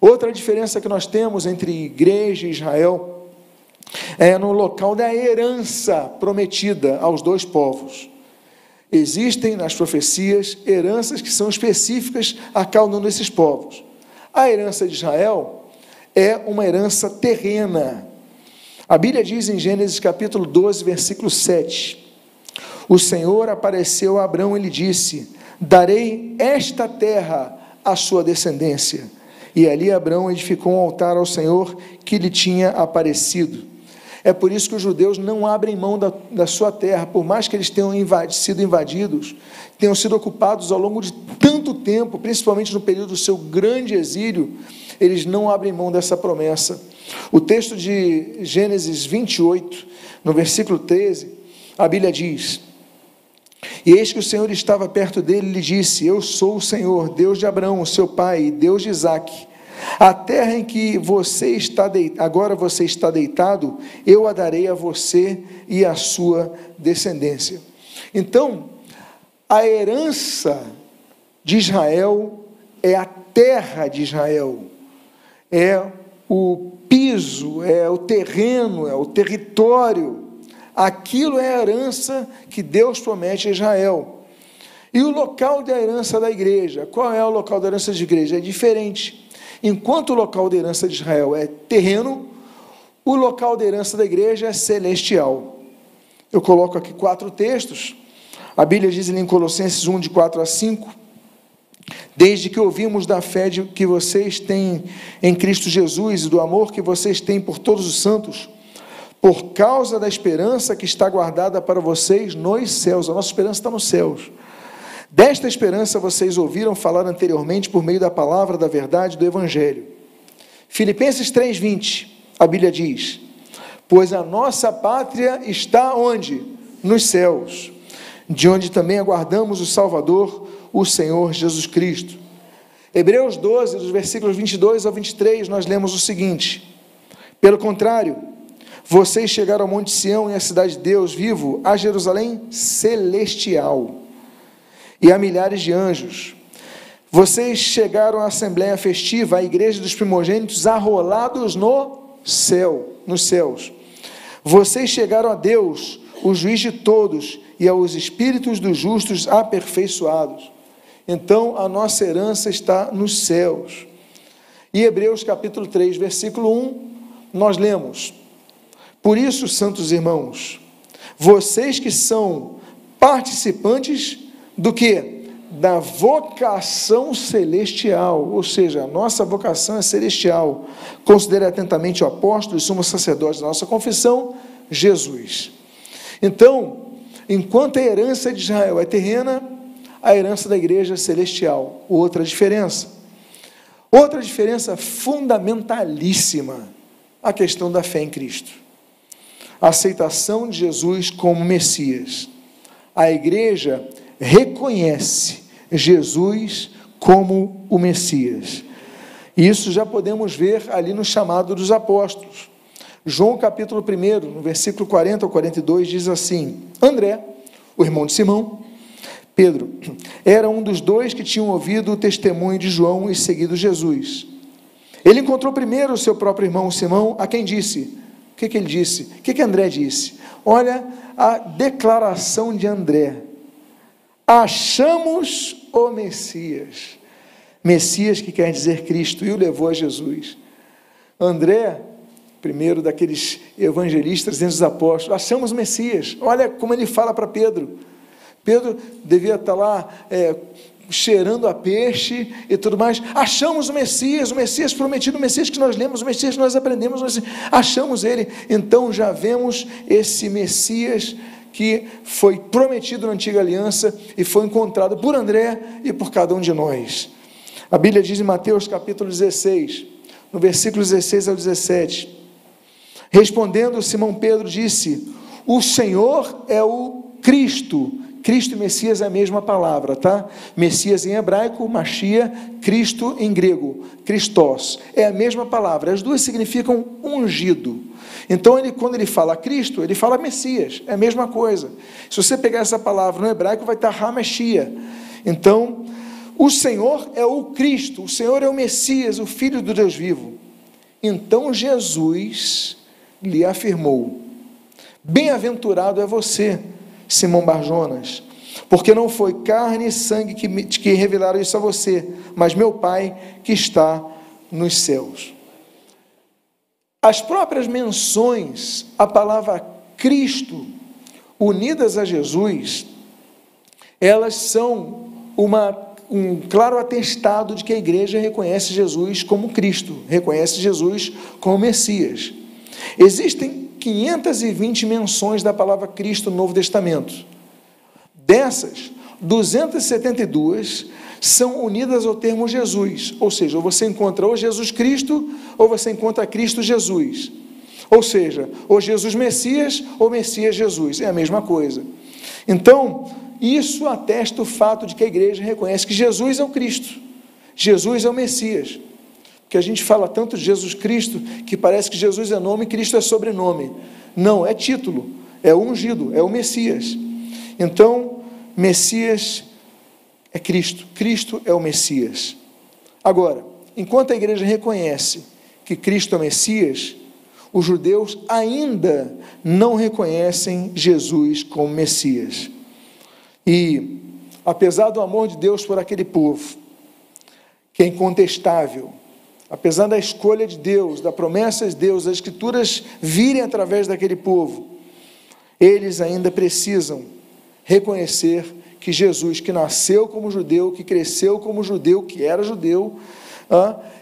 Outra diferença que nós temos entre igreja e Israel é no local da herança prometida aos dois povos. Existem nas profecias heranças que são específicas a cada um desses povos. A herança de Israel é uma herança terrena. A Bíblia diz em Gênesis capítulo 12, versículo 7: O Senhor apareceu a Abraão e lhe disse: Darei esta terra à sua descendência. E ali Abraão edificou um altar ao Senhor que lhe tinha aparecido. É por isso que os judeus não abrem mão da, da sua terra, por mais que eles tenham sido invadidos, tenham sido ocupados ao longo de tanto tempo, principalmente no período do seu grande exílio, eles não abrem mão dessa promessa. O texto de Gênesis 28, no versículo 13, a Bíblia diz: E eis que o Senhor estava perto dele e lhe disse: Eu sou o Senhor, Deus de Abraão, seu pai, e Deus de Isaque. A terra em que você está agora você está deitado, eu a darei a você e à sua descendência. Então, a herança de Israel é a terra de Israel, é o piso, é o terreno, é o território. Aquilo é a herança que Deus promete a Israel. E o local da herança da igreja, qual é o local da herança de igreja? É diferente. Enquanto o local de herança de Israel é terreno, o local de herança da igreja é celestial. Eu coloco aqui quatro textos. A Bíblia diz em Colossenses 1, de 4 a 5: Desde que ouvimos da fé que vocês têm em Cristo Jesus e do amor que vocês têm por todos os santos, por causa da esperança que está guardada para vocês nos céus, a nossa esperança está nos céus Desta esperança vocês ouviram falar anteriormente por meio da palavra da verdade do Evangelho. Filipenses 3,20, a Bíblia diz: Pois a nossa pátria está onde? Nos céus, de onde também aguardamos o Salvador, o Senhor Jesus Cristo. Hebreus 12, dos versículos 22 ao 23, nós lemos o seguinte: Pelo contrário, Vocês chegaram ao Monte Sião e à cidade de Deus vivo, a Jerusalém celestial e a milhares de anjos. Vocês chegaram à assembleia festiva, à igreja dos primogênitos, arrolados no céu, nos céus. Vocês chegaram a Deus, o juiz de todos, e aos espíritos dos justos aperfeiçoados. Então a nossa herança está nos céus. E Hebreus capítulo 3, versículo 1, nós lemos: Por isso, santos irmãos, vocês que são participantes do que? Da vocação celestial, ou seja, a nossa vocação é celestial. Considere atentamente o apóstolo e sumo sacerdote da nossa confissão, Jesus. Então, enquanto a herança de Israel é terrena, a herança da igreja celestial. Outra diferença. Outra diferença fundamentalíssima, a questão da fé em Cristo. A aceitação de Jesus como Messias. A igreja reconhece Jesus como o Messias. Isso já podemos ver ali no chamado dos apóstolos. João capítulo 1, no versículo 40 ao 42, diz assim: André, o irmão de Simão, Pedro, era um dos dois que tinham ouvido o testemunho de João e seguido Jesus. Ele encontrou primeiro o seu próprio irmão Simão, a quem disse: O que, que ele disse? O que, que André disse? Olha a declaração de André achamos o Messias. Messias que quer dizer Cristo, e o levou a Jesus. André, primeiro daqueles evangelistas dentro dos apóstolos, achamos o Messias. Olha como ele fala para Pedro. Pedro devia estar lá é, cheirando a peixe e tudo mais. Achamos o Messias, o Messias prometido, o Messias que nós lemos, o Messias que nós aprendemos, nós achamos ele. Então já vemos esse Messias que foi prometido na antiga aliança e foi encontrado por André e por cada um de nós. A Bíblia diz em Mateus capítulo 16, no versículo 16 ao 17: Respondendo, Simão Pedro disse: O Senhor é o Cristo. Cristo e Messias é a mesma palavra, tá? Messias em hebraico, Machia, Cristo em grego, Christos. É a mesma palavra. As duas significam ungido. Então, ele, quando ele fala Cristo, ele fala Messias, é a mesma coisa. Se você pegar essa palavra no hebraico, vai estar Hamashia. Então, o Senhor é o Cristo, o Senhor é o Messias, o Filho do Deus vivo. Então, Jesus lhe afirmou: Bem-aventurado é você, Simão Barjonas, porque não foi carne e sangue que, que revelaram isso a você, mas meu Pai que está nos céus. As próprias menções à palavra Cristo, unidas a Jesus, elas são uma, um claro atestado de que a igreja reconhece Jesus como Cristo, reconhece Jesus como Messias. Existem 520 menções da palavra Cristo no Novo Testamento. Dessas, 272 são unidas ao termo Jesus, ou seja, ou você encontra ou Jesus Cristo, ou você encontra Cristo Jesus. Ou seja, ou Jesus Messias, ou Messias Jesus, é a mesma coisa. Então, isso atesta o fato de que a igreja reconhece que Jesus é o Cristo, Jesus é o Messias. Porque a gente fala tanto de Jesus Cristo que parece que Jesus é nome e Cristo é sobrenome. Não, é título, é ungido, é o Messias. Então, Messias é Cristo, Cristo é o Messias. Agora, enquanto a igreja reconhece que Cristo é o Messias, os judeus ainda não reconhecem Jesus como Messias. E, apesar do amor de Deus por aquele povo, que é incontestável, apesar da escolha de Deus, da promessa de Deus, as Escrituras virem através daquele povo, eles ainda precisam reconhecer que Jesus, que nasceu como judeu, que cresceu como judeu, que era judeu,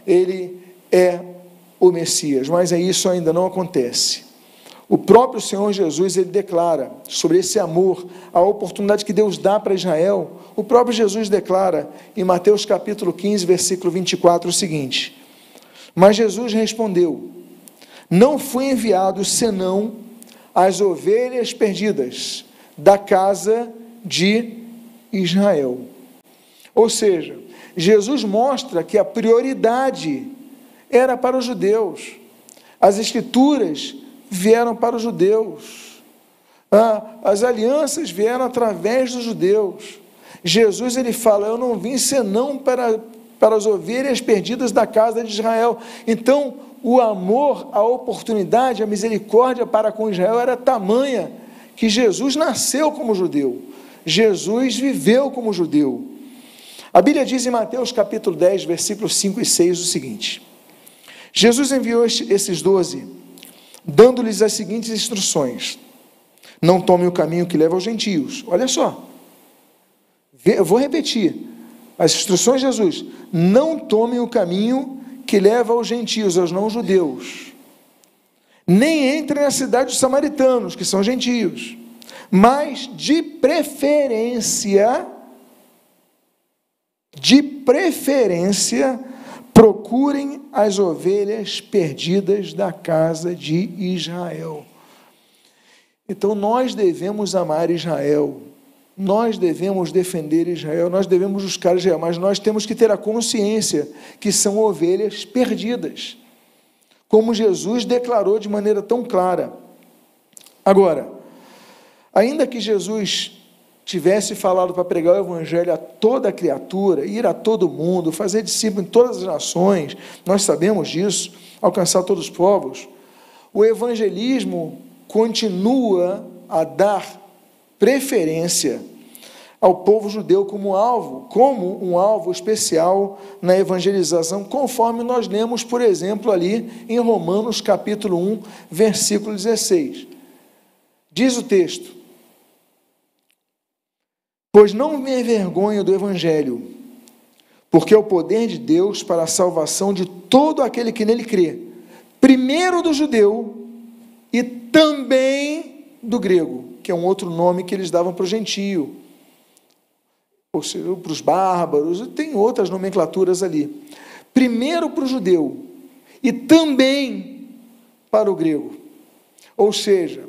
ele é o Messias, mas isso ainda não acontece. O próprio Senhor Jesus, ele declara sobre esse amor, a oportunidade que Deus dá para Israel. O próprio Jesus declara em Mateus capítulo 15, versículo 24 o seguinte: Mas Jesus respondeu: Não fui enviado senão as ovelhas perdidas da casa de Israel. Ou seja, Jesus mostra que a prioridade era para os judeus. As Escrituras vieram para os judeus. Ah, as alianças vieram através dos judeus. Jesus ele fala: Eu não vim senão para, para as ovelhas perdidas da casa de Israel. Então, o amor, a oportunidade, a misericórdia para com Israel era tamanha que Jesus nasceu como judeu. Jesus viveu como judeu. A Bíblia diz em Mateus capítulo 10, versículos 5 e 6 o seguinte: Jesus enviou esses doze, dando-lhes as seguintes instruções: Não tomem o caminho que leva aos gentios. Olha só, eu vou repetir. As instruções de Jesus: Não tomem o caminho que leva aos gentios, aos não-judeus. Nem entrem na cidade dos samaritanos, que são gentios. Mas, de preferência, de preferência, procurem as ovelhas perdidas da casa de Israel. Então nós devemos amar Israel, nós devemos defender Israel, nós devemos buscar Israel, mas nós temos que ter a consciência que são ovelhas perdidas, como Jesus declarou de maneira tão clara. Agora, ainda que Jesus tivesse falado para pregar o evangelho a toda criatura, ir a todo mundo, fazer discípulo em todas as nações, nós sabemos disso, alcançar todos os povos, o evangelismo continua a dar preferência ao povo judeu como alvo, como um alvo especial na evangelização, conforme nós lemos, por exemplo, ali em Romanos capítulo 1, versículo 16. Diz o texto: Pois não me envergonho do Evangelho, porque é o poder de Deus para a salvação de todo aquele que nele crê, primeiro do judeu e também do grego, que é um outro nome que eles davam para o gentio, para os bárbaros, tem outras nomenclaturas ali. Primeiro para o judeu e também para o grego. Ou seja,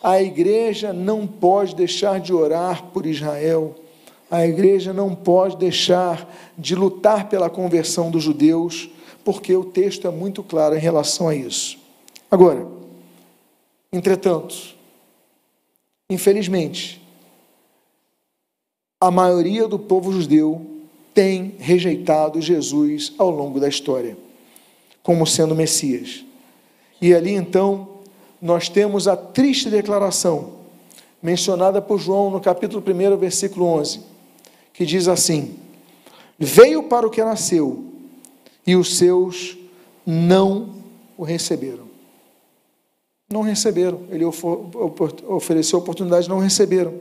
a igreja não pode deixar de orar por Israel. A igreja não pode deixar de lutar pela conversão dos judeus, porque o texto é muito claro em relação a isso. Agora, entretanto, infelizmente, a maioria do povo judeu tem rejeitado Jesus ao longo da história, como sendo Messias. E ali então nós temos a triste declaração mencionada por João no capítulo 1, versículo 11, que diz assim: Veio para o que nasceu, e os seus não o receberam. Não receberam, ele ofereceu oportunidade, não receberam.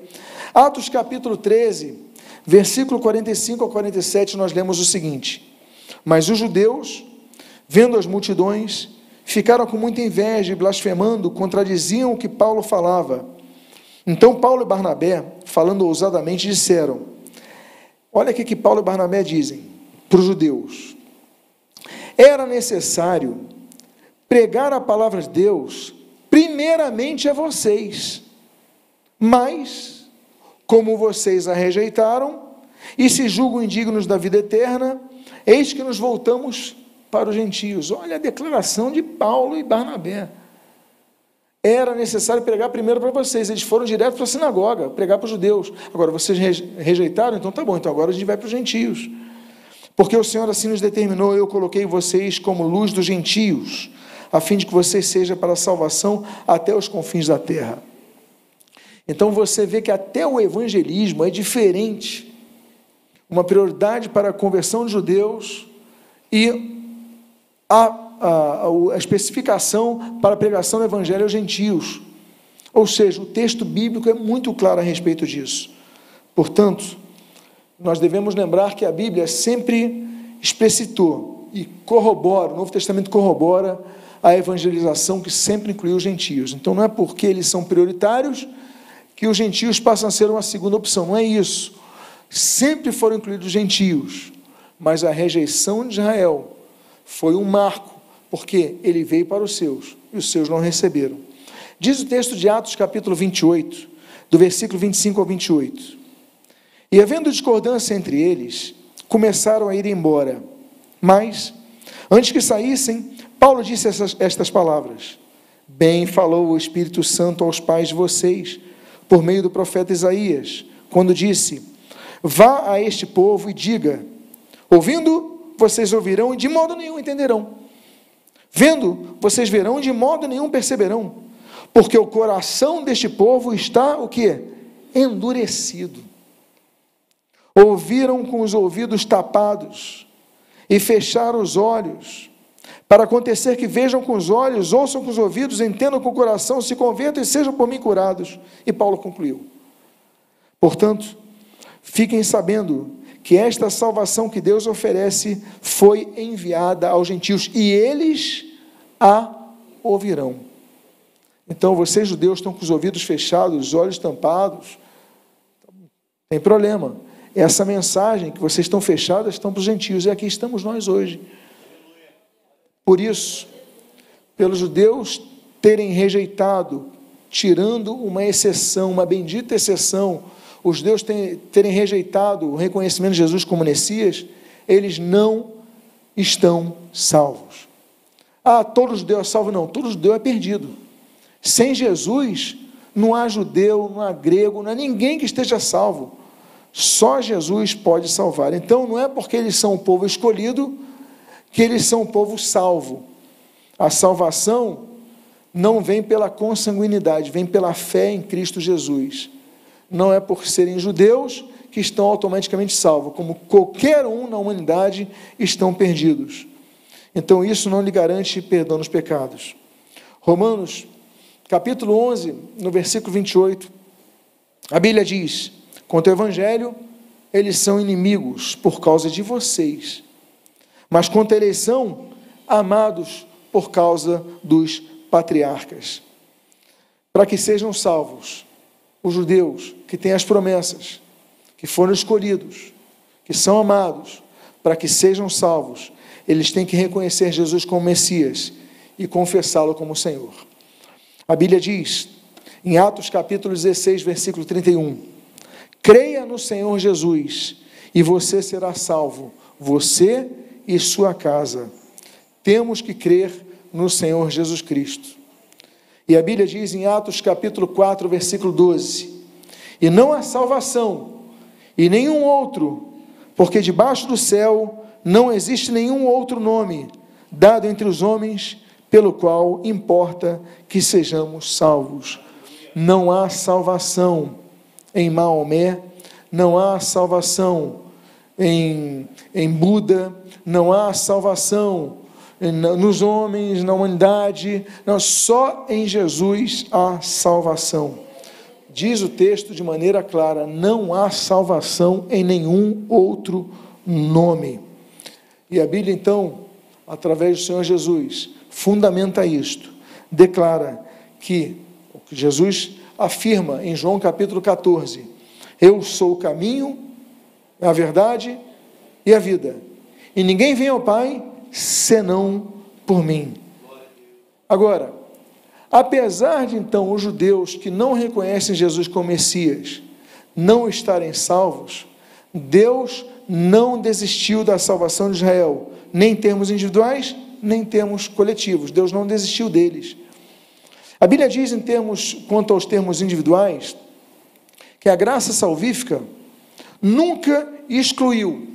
Atos capítulo 13, versículo 45 a 47, nós lemos o seguinte: Mas os judeus, vendo as multidões, ficaram com muita inveja e blasfemando, contradiziam o que Paulo falava. Então Paulo e Barnabé, falando ousadamente, disseram: Olha o que Paulo e Barnabé dizem para os judeus. Era necessário pregar a palavra de Deus primeiramente a vocês, mas, como vocês a rejeitaram e se julgam indignos da vida eterna, eis que nos voltamos para os gentios. Olha a declaração de Paulo e Barnabé. Era necessário pregar primeiro para vocês. Eles foram direto para a sinagoga, pregar para os judeus. Agora, vocês rejeitaram? Então tá bom, então agora a gente vai para os gentios. Porque o Senhor assim nos determinou, eu coloquei vocês como luz dos gentios, a fim de que vocês sejam para a salvação até os confins da terra. Então você vê que até o evangelismo é diferente. Uma prioridade para a conversão de judeus e a, a, a especificação para a pregação do Evangelho aos gentios. Ou seja, o texto bíblico é muito claro a respeito disso. Portanto, nós devemos lembrar que a Bíblia sempre explicitou e corrobora, o Novo Testamento corrobora a evangelização que sempre incluiu os gentios. Então não é porque eles são prioritários que os gentios passam a ser uma segunda opção, não é isso. Sempre foram incluídos os gentios, mas a rejeição de Israel foi um marco, porque ele veio para os seus e os seus não receberam. Diz o texto de Atos, capítulo 28, do versículo 25 ao 28. E havendo discordância entre eles, começaram a ir embora. Mas, antes que saíssem, Paulo disse essas, estas palavras: Bem falou o Espírito Santo aos pais de vocês, por meio do profeta Isaías, quando disse: Vá a este povo e diga: Ouvindo, vocês ouvirão e de modo nenhum entenderão. Vendo, vocês verão e de modo nenhum perceberão. Porque o coração deste povo está o que? Endurecido. Ouviram com os ouvidos tapados e fecharam os olhos, para acontecer que vejam com os olhos, ouçam com os ouvidos, entendam com o coração, se convertam e sejam por mim curados. E Paulo concluiu. Portanto, Fiquem sabendo que esta salvação que Deus oferece foi enviada aos gentios e eles a ouvirão. Então, vocês judeus estão com os ouvidos fechados, os olhos tampados. Tem problema. Essa mensagem que vocês estão fechados estão para os gentios e aqui estamos nós hoje. Por isso, pelos judeus terem rejeitado, tirando uma exceção, uma bendita exceção, os judeus terem rejeitado o reconhecimento de Jesus como Messias, eles não estão salvos. Ah, todo judeu é salvo? Não, todo judeu é perdido. Sem Jesus, não há judeu, não há grego, não há ninguém que esteja salvo. Só Jesus pode salvar. Então, não é porque eles são o povo escolhido que eles são o povo salvo. A salvação não vem pela consanguinidade, vem pela fé em Cristo Jesus não é por serem judeus que estão automaticamente salvos, como qualquer um na humanidade estão perdidos. Então isso não lhe garante perdão dos pecados. Romanos, capítulo 11, no versículo 28, a Bíblia diz: quanto ao Evangelho, eles são inimigos por causa de vocês, mas quanto à eleição, amados por causa dos patriarcas, para que sejam salvos os judeus que têm as promessas, que foram escolhidos, que são amados, para que sejam salvos, eles têm que reconhecer Jesus como Messias e confessá-lo como Senhor. A Bíblia diz, em Atos capítulo 16, versículo 31, creia no Senhor Jesus e você será salvo, você e sua casa. Temos que crer no Senhor Jesus Cristo. E a Bíblia diz em Atos capítulo 4, versículo 12: E não há salvação, e nenhum outro, porque debaixo do céu não existe nenhum outro nome dado entre os homens pelo qual importa que sejamos salvos. Não há salvação em Maomé, não há salvação em, em Buda, não há salvação nos homens, na humanidade, não, só em Jesus há salvação. Diz o texto de maneira clara: não há salvação em nenhum outro nome. E a Bíblia, então, através do Senhor Jesus, fundamenta isto, declara que o que Jesus afirma em João capítulo 14: Eu sou o caminho, a verdade e a vida. E ninguém vem ao Pai senão por mim. Agora, apesar de então os judeus que não reconhecem Jesus como Messias não estarem salvos, Deus não desistiu da salvação de Israel, nem em termos individuais, nem em termos coletivos. Deus não desistiu deles. A Bíblia diz em termos quanto aos termos individuais que a graça salvífica nunca excluiu,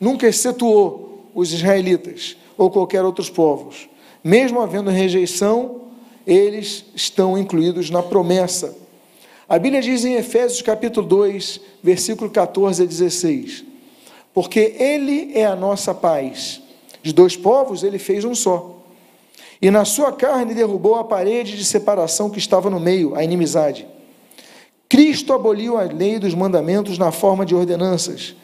nunca excetuou os israelitas ou qualquer outros povos. Mesmo havendo rejeição, eles estão incluídos na promessa. A Bíblia diz em Efésios capítulo 2, versículo 14 a 16: Porque Ele é a nossa paz. De dois povos ele fez um só. E na sua carne derrubou a parede de separação que estava no meio, a inimizade. Cristo aboliu a lei dos mandamentos na forma de ordenanças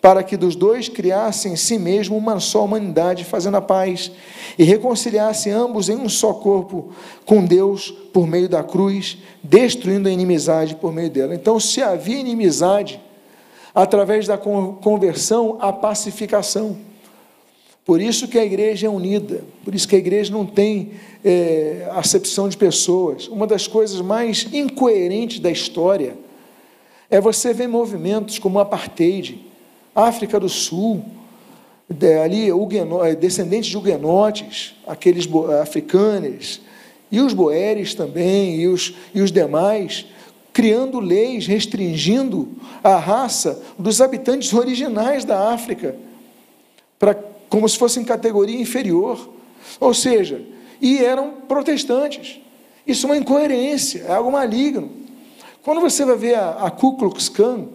para que dos dois criassem em si mesmo uma só humanidade, fazendo a paz, e reconciliassem ambos em um só corpo com Deus por meio da cruz, destruindo a inimizade por meio dela. Então, se havia inimizade, através da conversão, a pacificação. Por isso que a igreja é unida, por isso que a igreja não tem é, acepção de pessoas. Uma das coisas mais incoerentes da história é você ver movimentos como o apartheid, África do Sul, ali descendentes de huguenotes, aqueles africanos, e os boeres também, e os, e os demais, criando leis restringindo a raça dos habitantes originais da África, para, como se fossem categoria inferior. Ou seja, e eram protestantes. Isso é uma incoerência, é algo maligno. Quando você vai ver a, a Ku Klux Klan,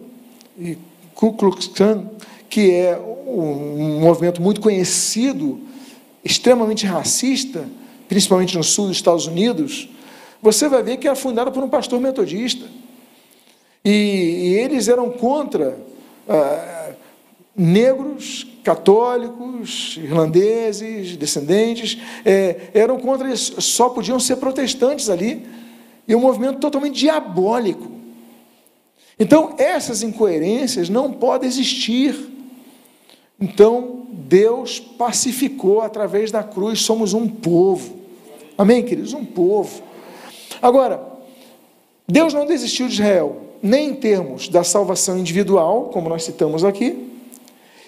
e Ku Klux Klan, que é um, um movimento muito conhecido, extremamente racista, principalmente no sul dos Estados Unidos, você vai ver que era fundada por um pastor metodista. E, e eles eram contra ah, negros, católicos, irlandeses, descendentes, é, eram contra isso, só podiam ser protestantes ali. E um movimento totalmente diabólico. Então, essas incoerências não podem existir. Então, Deus pacificou através da cruz, somos um povo. Amém, queridos? Um povo. Agora, Deus não desistiu de Israel, nem em termos da salvação individual, como nós citamos aqui,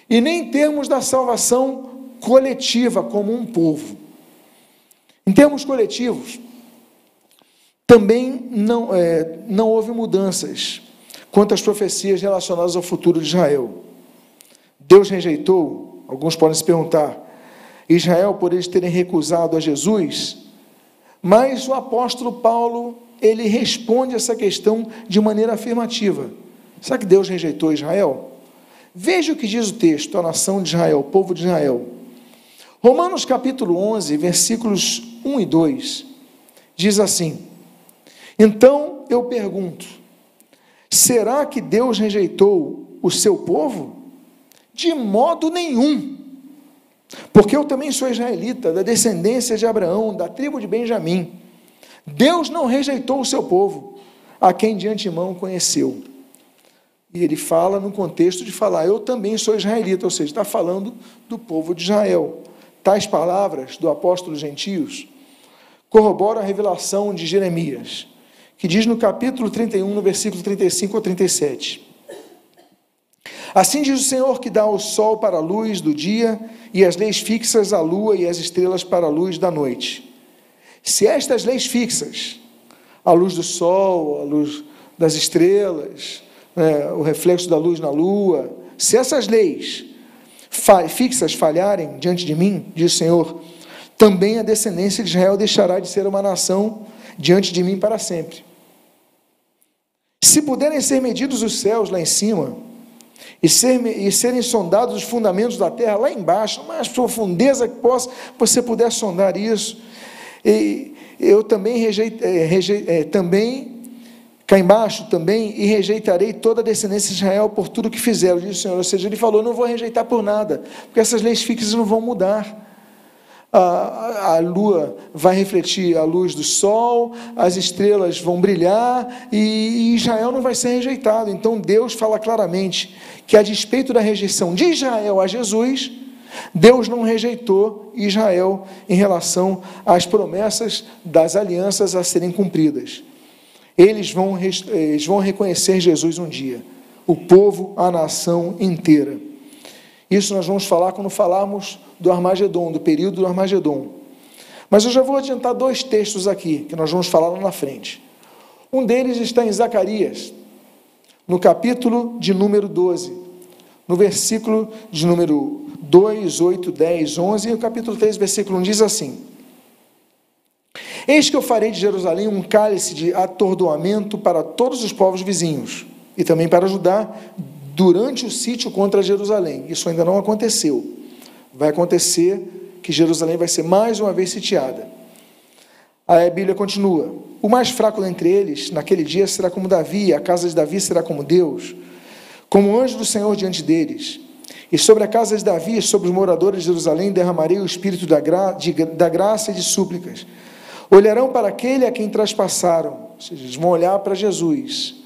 e nem em termos da salvação coletiva, como um povo. Em termos coletivos, também não, é, não houve mudanças quanto às profecias relacionadas ao futuro de Israel. Deus rejeitou, alguns podem se perguntar, Israel por eles terem recusado a Jesus, mas o apóstolo Paulo, ele responde essa questão de maneira afirmativa. Será que Deus rejeitou Israel? Veja o que diz o texto, a nação de Israel, o povo de Israel. Romanos capítulo 11, versículos 1 e 2, diz assim: então eu pergunto: será que Deus rejeitou o seu povo? De modo nenhum. Porque eu também sou israelita, da descendência de Abraão, da tribo de Benjamim. Deus não rejeitou o seu povo, a quem de antemão conheceu. E ele fala no contexto de falar, eu também sou israelita, ou seja, está falando do povo de Israel. Tais palavras do apóstolo gentios corroboram a revelação de Jeremias que diz no capítulo 31, no versículo 35 ou 37. Assim diz o Senhor que dá o sol para a luz do dia e as leis fixas à lua e as estrelas para a luz da noite. Se estas leis fixas, a luz do sol, a luz das estrelas, né, o reflexo da luz na lua, se essas leis fixas falharem diante de mim, diz o Senhor, também a descendência de Israel deixará de ser uma nação diante de mim para sempre. Se puderem ser medidos os céus lá em cima, e, ser, e serem sondados os fundamentos da terra lá embaixo, mais profundeza que possa, você puder sondar isso. E eu também rejeitei, é, é, também cá embaixo também, e rejeitarei toda a descendência de Israel por tudo que fizeram, diz o Senhor. Ou seja, ele falou: não vou rejeitar por nada, porque essas leis fixas não vão mudar a, a lua vai refletir a luz do sol, as estrelas vão brilhar e, Israel não vai ser rejeitado. Então Deus fala claramente que, a despeito da rejeição de Israel a Jesus, Deus não rejeitou Israel em relação às promessas das alianças a serem cumpridas. Eles vão, eles vão reconhecer Jesus um dia, o povo, a nação inteira. Isso nós vamos falar quando falarmos do Armagedon, do período do Armagedon. Mas eu já vou adiantar dois textos aqui, que nós vamos falar lá na frente. Um deles está em Zacarias, no capítulo de número 12, no versículo de número 2, 8, 10, 11, e o capítulo 3, versículo 1 diz assim: Eis que eu farei de Jerusalém um cálice de atordoamento para todos os povos vizinhos, e também para Judá, durante o sítio contra Jerusalém. Isso ainda não aconteceu. Vai acontecer que Jerusalém vai ser mais uma vez sitiada. A Bíblia continua: O mais fraco dentre eles, naquele dia, será como Davi, a casa de Davi será como Deus, como o anjo do Senhor diante deles. E sobre a casa de Davi, sobre os moradores de Jerusalém, derramarei o espírito da, gra de, da graça e de súplicas. Olharão para aquele a quem traspassaram, ou seja, eles vão olhar para Jesus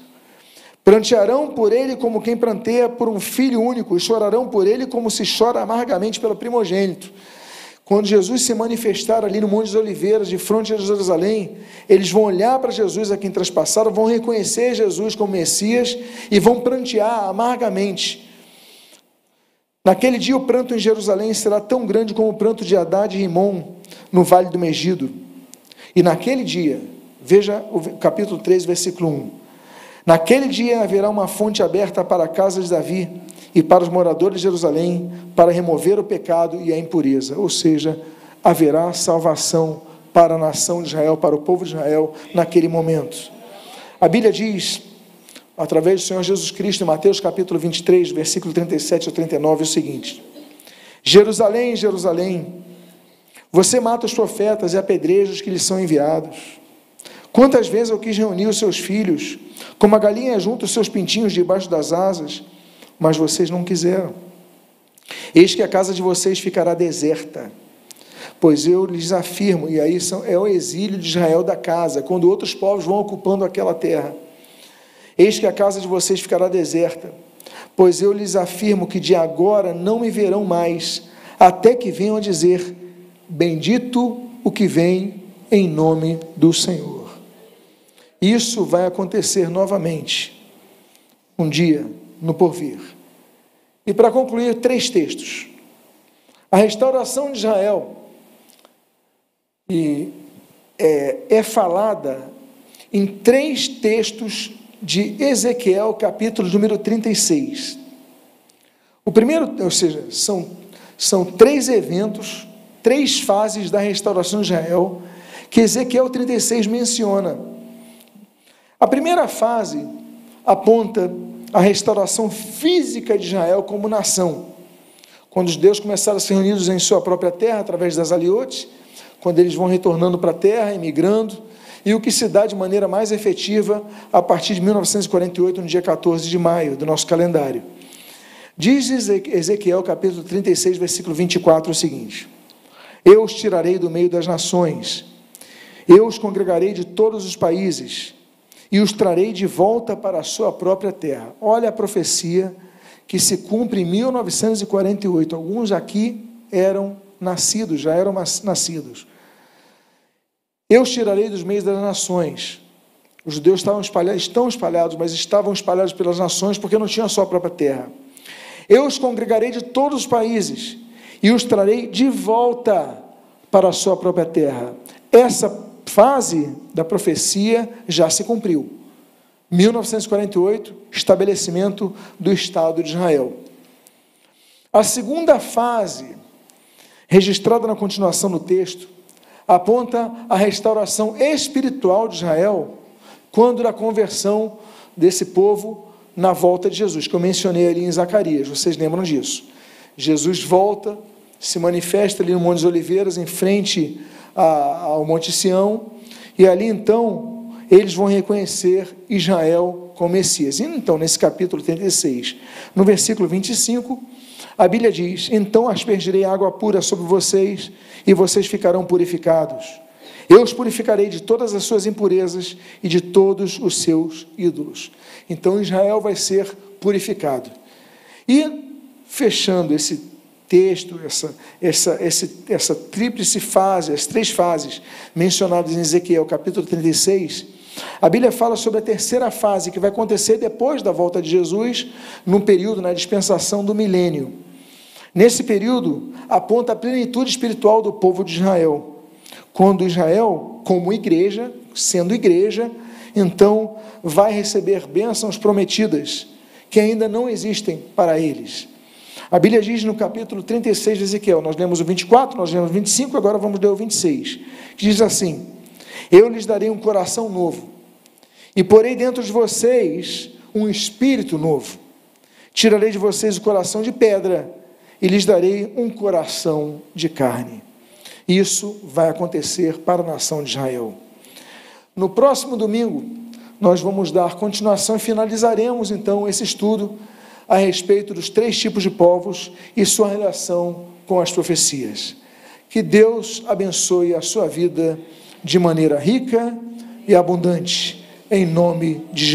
Prantearão por ele como quem pranteia por um filho único, e chorarão por ele como se chora amargamente pelo primogênito. Quando Jesus se manifestar ali no Monte das Oliveiras, de frente a Jerusalém, eles vão olhar para Jesus a quem traspassaram, vão reconhecer Jesus como Messias e vão prantear amargamente. Naquele dia, o pranto em Jerusalém será tão grande como o pranto de Haddad e Rimon no vale do Megido. E naquele dia, veja o capítulo 3, versículo 1. Naquele dia haverá uma fonte aberta para a casa de Davi e para os moradores de Jerusalém, para remover o pecado e a impureza. Ou seja, haverá salvação para a nação de Israel, para o povo de Israel, naquele momento. A Bíblia diz, através do Senhor Jesus Cristo, em Mateus capítulo 23, versículo 37 ao 39, o seguinte: Jerusalém, Jerusalém, você mata os profetas e apedreja os que lhes são enviados. Quantas vezes eu quis reunir os seus filhos, como a galinha junta os seus pintinhos debaixo das asas, mas vocês não quiseram. Eis que a casa de vocês ficará deserta, pois eu lhes afirmo, e aí são, é o exílio de Israel da casa, quando outros povos vão ocupando aquela terra. Eis que a casa de vocês ficará deserta, pois eu lhes afirmo que de agora não me verão mais, até que venham a dizer: Bendito o que vem em nome do Senhor. Isso vai acontecer novamente, um dia no porvir. E para concluir, três textos. A restauração de Israel e é, é falada em três textos de Ezequiel, capítulo número 36. O primeiro, ou seja, são, são três eventos três fases da restauração de Israel que Ezequiel 36 menciona. A primeira fase aponta a restauração física de Israel como nação. Quando os deuses começaram a ser reunidos em sua própria terra, através das aliotes, quando eles vão retornando para a terra, emigrando, e o que se dá de maneira mais efetiva a partir de 1948, no dia 14 de maio do nosso calendário. Diz Ezequiel capítulo 36, versículo 24 o seguinte: eu os tirarei do meio das nações, eu os congregarei de todos os países e os trarei de volta para a sua própria terra. Olha a profecia que se cumpre em 1948. Alguns aqui eram nascidos, já eram nascidos. Eu os tirarei dos meios das nações. Os judeus estavam espalhados, estão espalhados, mas estavam espalhados pelas nações porque não tinham a sua própria terra. Eu os congregarei de todos os países e os trarei de volta para a sua própria terra. Essa fase da profecia já se cumpriu. 1948, estabelecimento do Estado de Israel. A segunda fase, registrada na continuação do texto, aponta a restauração espiritual de Israel quando da conversão desse povo na volta de Jesus, que eu mencionei ali em Zacarias. Vocês lembram disso? Jesus volta se manifesta ali no Monte das Oliveiras, em frente ao Monte Sião, e ali então eles vão reconhecer Israel como Messias. E então, nesse capítulo 36, no versículo 25, a Bíblia diz: Então aspergirei água pura sobre vocês, e vocês ficarão purificados. Eu os purificarei de todas as suas impurezas e de todos os seus ídolos. Então Israel vai ser purificado. E, fechando esse texto, essa, essa, essa, essa tríplice fase, as três fases mencionadas em Ezequiel capítulo 36, a Bíblia fala sobre a terceira fase que vai acontecer depois da volta de Jesus, num período na dispensação do milênio. Nesse período, aponta a plenitude espiritual do povo de Israel. Quando Israel, como igreja, sendo igreja, então vai receber bênçãos prometidas que ainda não existem para eles. A Bíblia diz no capítulo 36 de Ezequiel, nós lemos o 24, nós lemos o 25, agora vamos ler o 26, que diz assim: Eu lhes darei um coração novo, e porei dentro de vocês um espírito novo. Tirarei de vocês o coração de pedra, e lhes darei um coração de carne. Isso vai acontecer para a nação de Israel. No próximo domingo, nós vamos dar continuação e finalizaremos então esse estudo a respeito dos três tipos de povos e sua relação com as profecias. Que Deus abençoe a sua vida de maneira rica e abundante, em nome de Jesus.